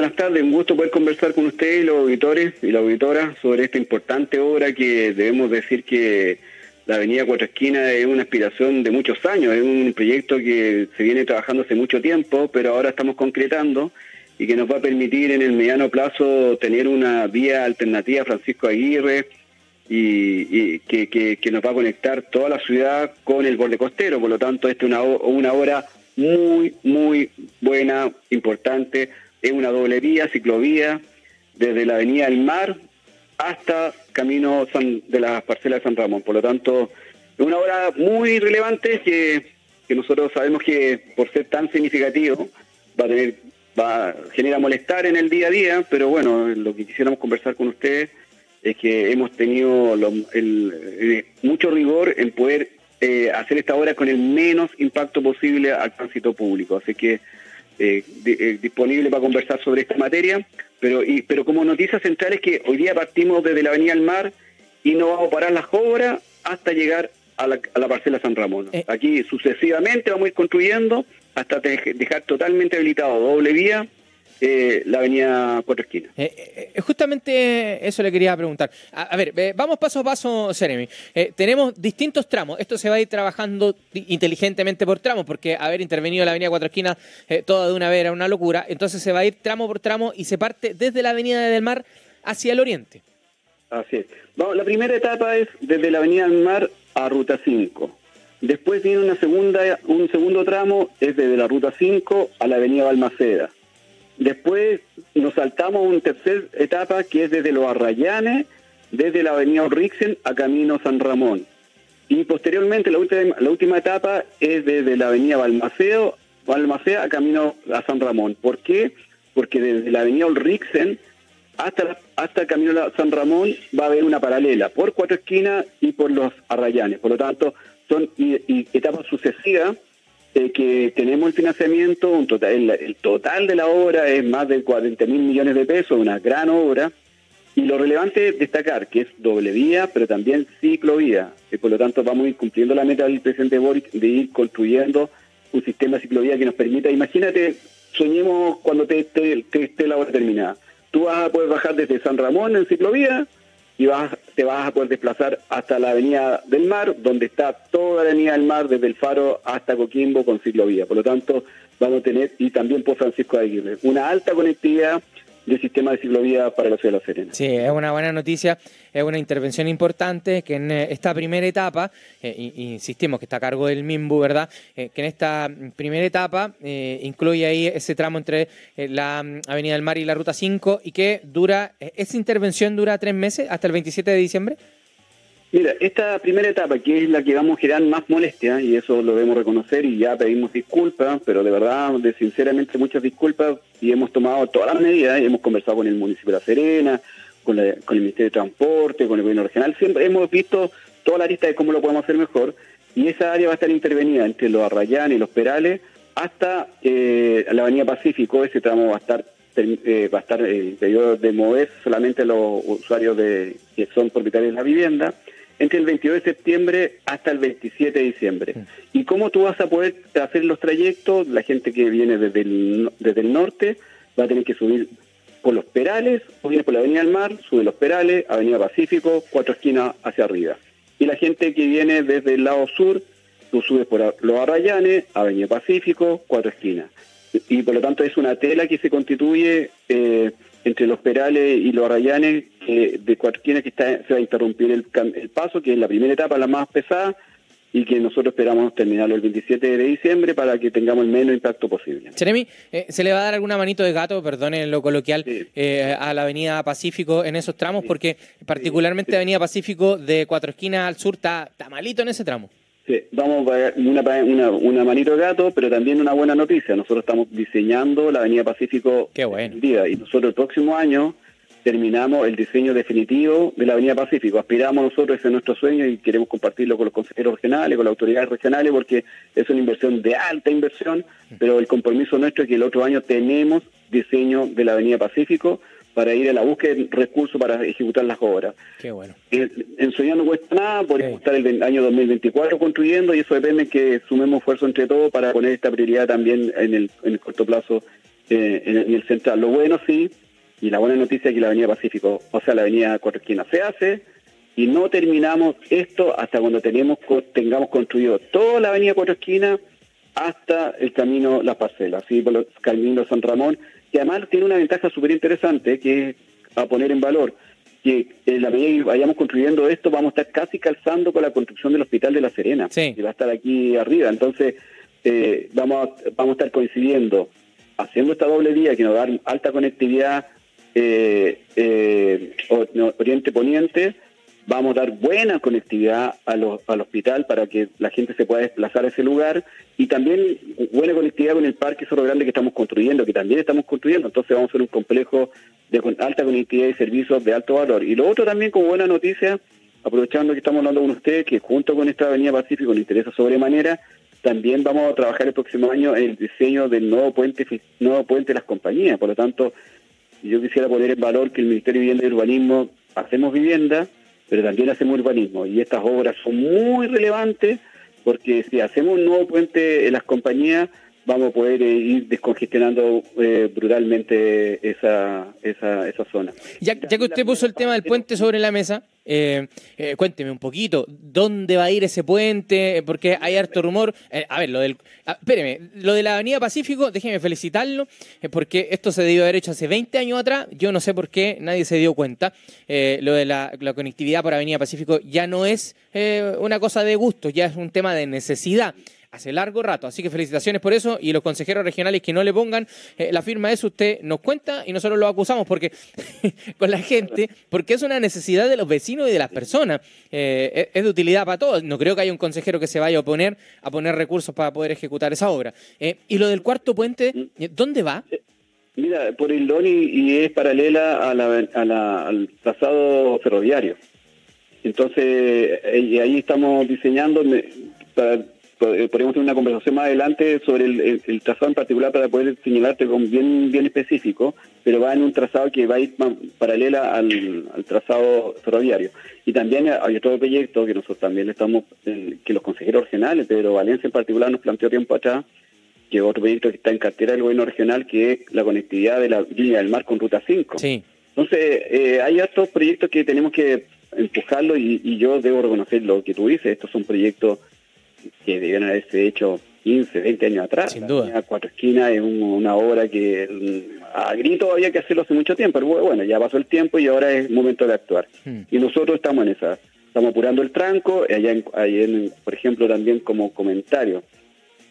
buenas tardes. Un gusto poder conversar con ustedes, los auditores y la auditora, sobre esta importante obra que debemos decir que la Avenida Cuatro Esquinas es una aspiración de muchos años, es un proyecto que se viene trabajando hace mucho tiempo, pero ahora estamos concretando y que nos va a permitir en el mediano plazo tener una vía alternativa Francisco Aguirre y, que, nos va a conectar toda la ciudad con el borde costero. Por lo tanto, esta es una, una obra muy, muy buena, importante. Es una doble vía, ciclovía, desde la Avenida del Mar hasta Camino de las parcelas de San Ramón. Por lo tanto, es una obra muy relevante que, nosotros sabemos que por ser tan significativo va a tener va genera molestar en el día a día, pero bueno, lo que quisiéramos conversar con ustedes es que hemos tenido eh, mucho rigor en poder eh, hacer esta obra con el menos impacto posible al tránsito público. Así que eh, eh, disponible para conversar sobre esta materia, pero, y, pero como noticia central es que hoy día partimos desde la Avenida del Mar y no vamos a parar las obras hasta llegar a la, a la parcela San Ramón. Aquí sucesivamente vamos a ir construyendo hasta dejar totalmente habilitado doble vía eh, la avenida Cuatro Esquinas. Eh, eh, justamente eso le quería preguntar. A, ver, vamos paso a paso, Seremi. tenemos distintos tramos. Esto se va a ir trabajando inteligentemente por tramos, porque haber intervenido la avenida Cuatro Esquinas toda de una vez era una locura. Entonces se va a ir tramo por tramo y se parte desde la avenida del Mar hacia el oriente. Así es. la primera etapa es desde la avenida del Mar a Ruta 5. Después viene una segunda, un segundo tramo, es desde la Ruta 5 a la avenida Balmaceda. Después nos saltamos a una tercera etapa que es desde los Arrayanes, desde la avenida Rixen a Camino San Ramón. Y posteriormente la última, la última etapa es desde la avenida Balmaceo, a Camino San Ramón. ¿Por qué? Porque desde la avenida Rixen hasta, hasta Camino San Ramón va a haber una paralela por cuatro esquinas y por los Arrayanes. Por lo tanto, son etapas sucesivas que tenemos el financiamiento, un total, el, total de la obra es más de 40 mil millones de pesos, una gran obra, y lo relevante es destacar que es doble vía, pero también ciclovía, y por lo tanto vamos a ir cumpliendo la meta del presidente Boric de ir construyendo un sistema de ciclovía que nos permita, imagínate, soñemos cuando te, esté la obra terminada, tú vas a poder bajar desde San Ramón en ciclovía, y te vas a poder desplazar hasta la Avenida del Mar, donde está toda la Avenida del Mar, desde el Faro hasta Coquimbo con ciclovía. Por lo tanto, vamos a tener, y también por Francisco Aguirre, una alta conectividad del sistema de ciclovía para la ciudad de La Serena. Sí, es una buena noticia, es una intervención importante que en eh, esta primera etapa, eh, insistimos que está a cargo del MIMBU, ¿verdad? Eh, que en esta primera etapa incluye ahí ese tramo entre la mm, Avenida del Mar y la Ruta 5 y que dura, esa intervención dura tres meses hasta el 27 de diciembre. Mira, esta primera etapa, que es la que vamos a generar más molestia, y eso lo debemos reconocer y ya pedimos disculpas, pero de verdad, de sinceramente muchas disculpas, y hemos tomado todas las medidas, y hemos conversado con el municipio de La Serena, con, el Ministerio de Transporte, con el gobierno regional, siempre hemos visto toda la lista de cómo lo podemos hacer mejor, y esa área va a estar intervenida entre los Arrayanes y los Perales hasta eh, la Avenida Pacífico, ese tramo va a estar eh, va a estar eh, de mover solamente los usuarios que son propietarios de la vivienda, entre el 22 de septiembre hasta el 27 de diciembre. ¿Y cómo tú vas a poder hacer los trayectos? La gente que viene desde el, desde el norte va a tener que subir por los Perales, o viene por la Avenida del Mar, sube los Perales, Avenida Pacífico, cuatro esquinas hacia arriba. Y la gente que viene desde el lado sur, tú subes por los Arrayanes, Avenida Pacífico, cuatro esquinas. Y por lo tanto es una tela que se constituye eh, entre los Perales y los Arrayanes, de cualquiera que está, se va a interrumpir el, paso, que es la primera etapa, la más pesada, y que nosotros esperamos terminarlo el 27 de diciembre para que tengamos el menos impacto posible. Jeremy, eh, ¿se le va a dar alguna manito de gato, perdone lo coloquial, eh, a la Avenida Pacífico en esos tramos? Porque particularmente la Avenida Pacífico de Cuatro Esquinas al sur está, está malito en ese tramo. Sí, vamos a una, una, una manito de gato, pero también una buena noticia. Nosotros estamos diseñando la Avenida Pacífico Qué bueno. día y nosotros el próximo año terminamos el diseño definitivo de la Avenida Pacífico. Aspiramos nosotros, ese es nuestro sueño y queremos compartirlo con los consejeros regionales, con las autoridades regionales, porque es una inversión de alta inversión, pero el compromiso nuestro es que el otro año tenemos diseño de la Avenida Pacífico para ir a la búsqueda de recursos para ejecutar las obras. Qué bueno. En Soñar no cuesta nada, podemos estar el año 2024 construyendo y eso depende que sumemos esfuerzo entre todos para poner esta prioridad también en el, en el corto plazo eh, en, el central. Lo bueno sí, y la buena noticia es que la Avenida Pacífico, o sea, la Avenida Cuatro Esquinas se hace y no terminamos esto hasta cuando tenemos, tengamos construido toda la Avenida Cuatro Esquinas hasta el camino La Parcela, así por el camino San Ramón, que además tiene una ventaja súper interesante que es a poner en valor que en la medida que vayamos construyendo esto, vamos a estar casi calzando con la construcción del Hospital de La Serena, que va a estar aquí arriba. Entonces, eh, vamos, a, vamos a estar coincidiendo, haciendo esta doble vía que nos da alta conectividad eh, eh, Oriente-Poniente, vamos a dar buena conectividad al hospital para que la gente se pueda desplazar a ese lugar y también buena conectividad con el Parque Zorro Grande que estamos construyendo, que también estamos construyendo. Entonces vamos a hacer un complejo de alta conectividad y servicios de alto valor. Y lo otro también como buena noticia, aprovechando que estamos hablando con ustedes, que junto con esta Avenida Pacífico nos interesa sobremanera, también vamos a trabajar el próximo año en el diseño del nuevo puente, nuevo puente de las compañías. Por lo tanto, yo quisiera poner en valor que el Ministerio de Vivienda y Urbanismo hacemos vivienda, pero también hacemos urbanismo. Y estas obras son muy relevantes porque si hacemos un nuevo puente en las compañías, vamos a poder eh, ir descongestionando eh, brutalmente esa, esa, esa zona. Ya, ya que usted puso el tema del puente sobre la mesa, eh, eh, cuénteme un poquito, ¿dónde va a ir ese puente? Porque hay harto rumor. Eh, a ver, lo del. Ah, espéreme, lo de la Avenida Pacífico, déjeme felicitarlo, porque esto se debió haber hecho hace 20 años atrás. Yo no sé por qué nadie se dio cuenta. lo de la, la, conectividad por Avenida Pacífico ya no es una cosa de gusto, ya es un tema de necesidad hace largo rato. Así que felicitaciones por eso y los consejeros regionales que no le pongan eh, la firma eso, usted nos cuenta y nosotros lo acusamos porque con la gente, porque es una necesidad de los vecinos y de las personas. Eh, es de utilidad para todos. No creo que haya un consejero que se vaya a oponer a poner recursos para poder ejecutar esa obra. Eh, y lo del cuarto puente, ¿dónde va? Mira, por el y es paralela a la, al trazado ferroviario. Entonces, ahí estamos diseñando para eh, podríamos tener una conversación más adelante sobre el, trazado en particular para poder señalarte con bien bien específico, pero va en un trazado que va a ir paralela al, trazado ferroviario. Y también hay otro proyecto que nosotros también estamos, eh, que los consejeros regionales, Pedro Valencia en particular nos planteó tiempo atrás, que otro proyecto que está en cartera del gobierno regional, que es la conectividad de la línea del mar con Ruta 5. Sí. Entonces, eh, hay otros proyectos que tenemos que empujarlo y, y yo debo reconocer lo que tú dices, estos son proyectos que debieron haberse hecho 15, 20 años atrás. Sin duda. Cuatro Esquinas es una obra que mm, a grito había que hacerlo hace mucho tiempo, pero bueno, ya pasó el tiempo y ahora es momento de actuar. Hmm. Y nosotros estamos en esa. Estamos apurando el tranco, allá, en, por ejemplo, también como comentario,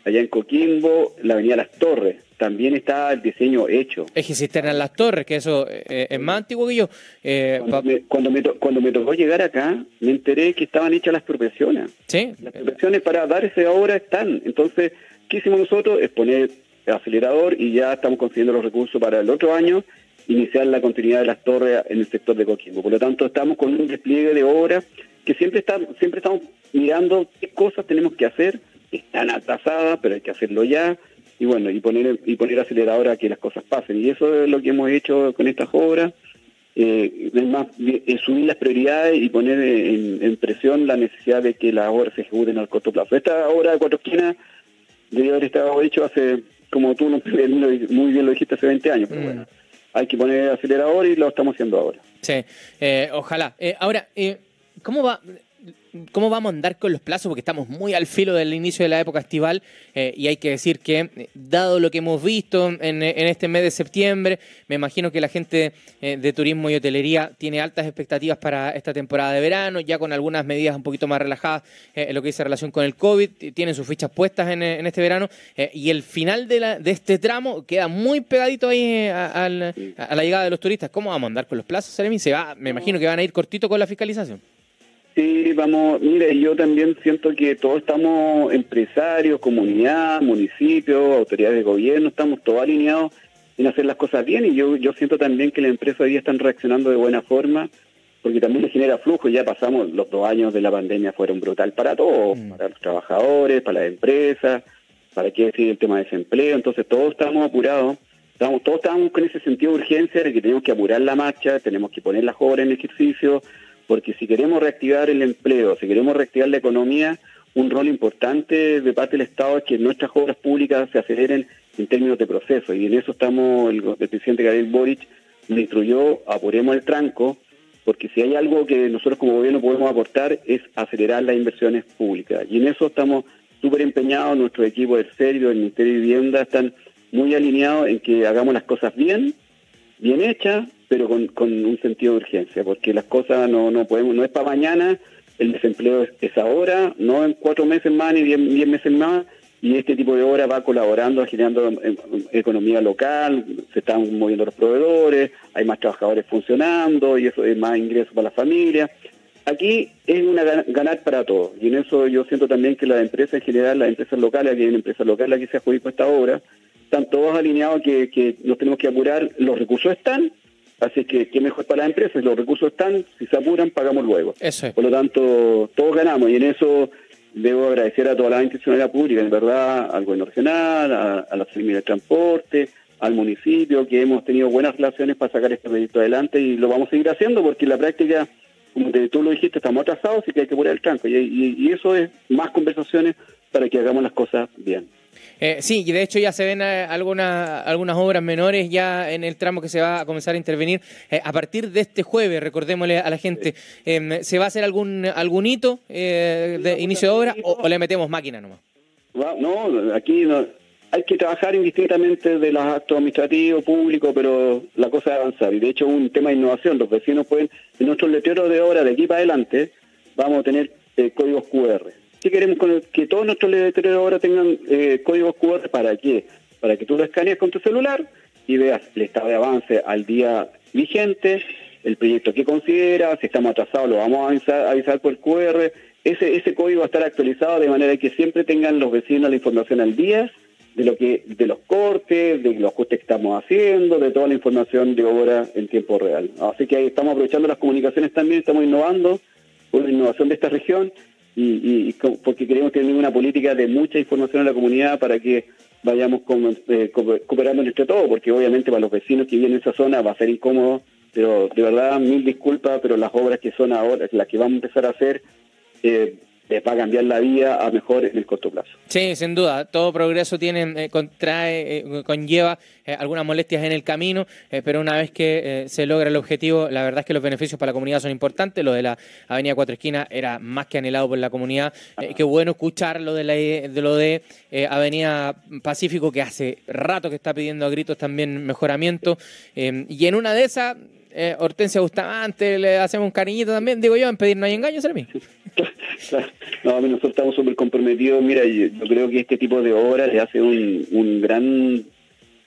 allá en Coquimbo, la avenida Las Torres, también está el diseño hecho. Es que cisterna en Las Torres, que eso eh, es más antiguo que yo. Eh, cuando, me, cuando, me tocó llegar acá, me enteré que estaban hechas las profesiones. Sí. Las profesiones para dar esa obra están. Entonces, ¿qué hicimos nosotros? Es poner el acelerador y ya estamos consiguiendo los recursos para el otro año iniciar la continuidad de las torres en el sector de Coquimbo. Por lo tanto, estamos con un despliegue de obras que siempre, está, siempre estamos mirando qué cosas tenemos que hacer, están atrasadas, pero hay que hacerlo ya, y bueno, y poner, y poner aceleradora a que las cosas pasen. Y eso es lo que hemos hecho con estas obras, eh, es más, es subir las prioridades y poner en, presión la necesidad de que las obras se ejecuten al corto plazo. Esta obra de Cuatro Esquinas debió haber estado hecho hace, como tú muy bien lo dijiste, hace 20 años, pero mm. bueno, hay que poner acelerador y lo estamos haciendo ahora. Sí, eh, ojalá. Eh, ahora, ¿cómo va? Cómo vamos a andar con los plazos, porque estamos muy al filo del inicio de la época estival eh, y hay que decir que, eh, dado lo que hemos visto en, este mes de septiembre, me imagino que la gente eh, de turismo y hotelería tiene altas expectativas para esta temporada de verano, ya con algunas medidas un poquito más relajadas en lo que dice relación con el COVID, tienen sus fichas puestas en, este verano y el final de, la, de este tramo queda muy pegadito ahí a, la llegada de los turistas. ¿Cómo vamos a andar con los plazos, Se va, me imagino que van a ir cortito con la fiscalización. Sí, vamos, mire, yo también siento que todos estamos, empresarios, comunidad, municipios, autoridades de gobierno, estamos todos alineados en hacer las cosas bien y yo, yo siento también que las empresas hoy están reaccionando de buena forma porque también les genera flujo, ya pasamos, los dos años de la pandemia fueron brutal para todos, mm. para los trabajadores, para las empresas, para qué decir el tema de desempleo, entonces todos estamos apurados, estamos, todos estamos con ese sentido de urgencia de que tenemos que apurar la marcha, tenemos que poner las obras en ejercicio, porque si queremos reactivar el empleo, si queremos reactivar la economía, un rol importante de parte del Estado es que nuestras obras públicas se aceleren en términos de proceso. Y en eso estamos, el, presidente Gabriel Boric me instruyó, apuremos el tranco, porque si hay algo que nosotros como gobierno podemos aportar es acelerar las inversiones públicas. Y en eso estamos súper empeñados, nuestro equipo del serio, del Ministerio de Vivienda, están muy alineados en que hagamos las cosas bien, bien hechas, pero con, con un sentido de urgencia, porque las cosas no, no podemos, no es para mañana, el desempleo es, ahora, no en cuatro meses más ni diez, meses más, y este tipo de obra va colaborando, generando em, em, economía local, se están moviendo los proveedores, hay más trabajadores funcionando y eso es más ingresos para la familia. Aquí es una ganar para todos y en eso yo siento también que las empresas en general, las empresas locales, aquí hay una empresa local aquí se adjudicó esta obra, están todos alineados que, que nos tenemos que apurar, los recursos están, Así que, ¿qué mejor para las empresas? Los recursos están, si se apuran, pagamos luego. Por lo tanto, todos ganamos y en eso debo agradecer a toda la institucionalidad pública, en verdad, al gobierno regional, a, la Secretaría de Transporte, al municipio, que hemos tenido buenas relaciones para sacar este proyecto adelante y lo vamos a seguir haciendo porque en la práctica, como tú lo dijiste, estamos atrasados y que hay que poner el tranco. y eso es más conversaciones para que hagamos las cosas bien. Eh, sí, y de hecho ya se ven eh, algunas, algunas obras menores ya en el tramo que se va a comenzar a intervenir. Eh, a partir de este jueves, recordémosle a la gente, em, ¿se va a hacer algún, algún hito de inicio de obra o, le metemos máquina nomás? No, aquí no, hay que trabajar indistintamente de los actos administrativos, públicos, pero la cosa es avanzar. Y de hecho, un tema de innovación. Los vecinos pueden, en nuestros letreros de obra de aquí para adelante, vamos a tener códigos QR. ¿Qué queremos que todos nuestros letreros ahora tengan eh, códigos QR? ¿Para qué? Para que tú lo escanees con tu celular y veas el estado de avance al día vigente, el proyecto que considera, si estamos atrasados lo vamos a avisar, por QR. Ese, ese código va a estar actualizado de manera que siempre tengan los vecinos la información al día de lo que de los cortes, de los ajustes que estamos haciendo, de toda la información de obra en tiempo real. Así que ahí estamos aprovechando las comunicaciones también, estamos innovando con la innovación de esta región y, porque queremos tener una política de mucha información a la comunidad para que vayamos eh, cooperando entre todos, porque obviamente para los vecinos que viven en esa zona va a ser incómodo, pero de verdad mil disculpas, pero las obras que son ahora, las que vamos a empezar a hacer, eh, les va a cambiar la vida a mejor en el corto plazo. Sí, sin duda. Todo progreso tiene, eh, contrae, eh, conlleva eh, algunas molestias en el camino, pero una vez que se logra el objetivo, la verdad es que los beneficios para la comunidad son importantes. Lo de la Avenida Cuatro Esquinas era más que anhelado por la comunidad. qué bueno escuchar lo de, la, de lo de Avenida Pacífico, que hace rato que está pidiendo a gritos también mejoramiento. y en una de esas eh, Hortensia Bustamante, le hacemos un cariñito también, digo yo, en pedir no hay engaños, mí. no, nosotros estamos súper comprometidos. Mira, yo, creo que este tipo de obras le hace un, un gran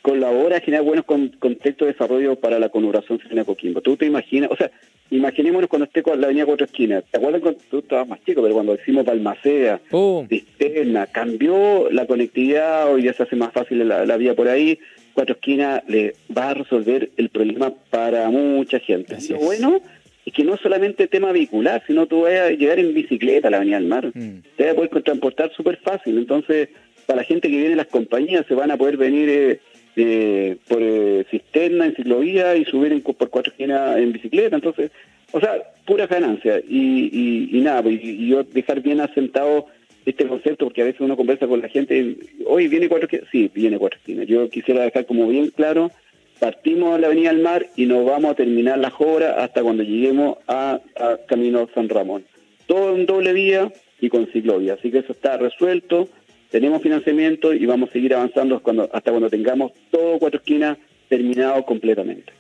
colabora a generar buenos contextos de desarrollo para la conurbación de Coquimbo. Tú te imaginas, o sea, imaginémonos cuando esté con la avenida Cuatro Esquinas. ¿Te acuerdas cuando tú estabas más chico, pero cuando hicimos Balmacea, uh. Cisterna, cambió la conectividad, hoy ya se hace más fácil la, la vía por ahí, Cuatro Esquinas le va a resolver el problema para mucha gente. lo bueno es que no solamente tema vehicular, sino tú vas a llegar en bicicleta a la Avenida del Mar. Mm. Te vas a poder transportar súper fácil. Entonces, para la gente que viene en las compañías, se van a poder venir eh, eh, por eh, cisterna, en ciclovía y subir en, por cuatro esquinas en bicicleta. Entonces, o sea, pura ganancia. Y, y, nada, pues, y, yo dejar bien asentado este concepto, porque a veces uno conversa con la gente, hoy viene cuatro esquinas, sí, viene cuatro esquinas. Yo quisiera dejar como bien claro, partimos a la Avenida del Mar y nos vamos a terminar las obras hasta cuando lleguemos a, Camino San Ramón. Todo en doble vía y con ciclovía, así que eso está resuelto, tenemos financiamiento y vamos a seguir avanzando hasta cuando tengamos todo cuatro esquinas terminado completamente.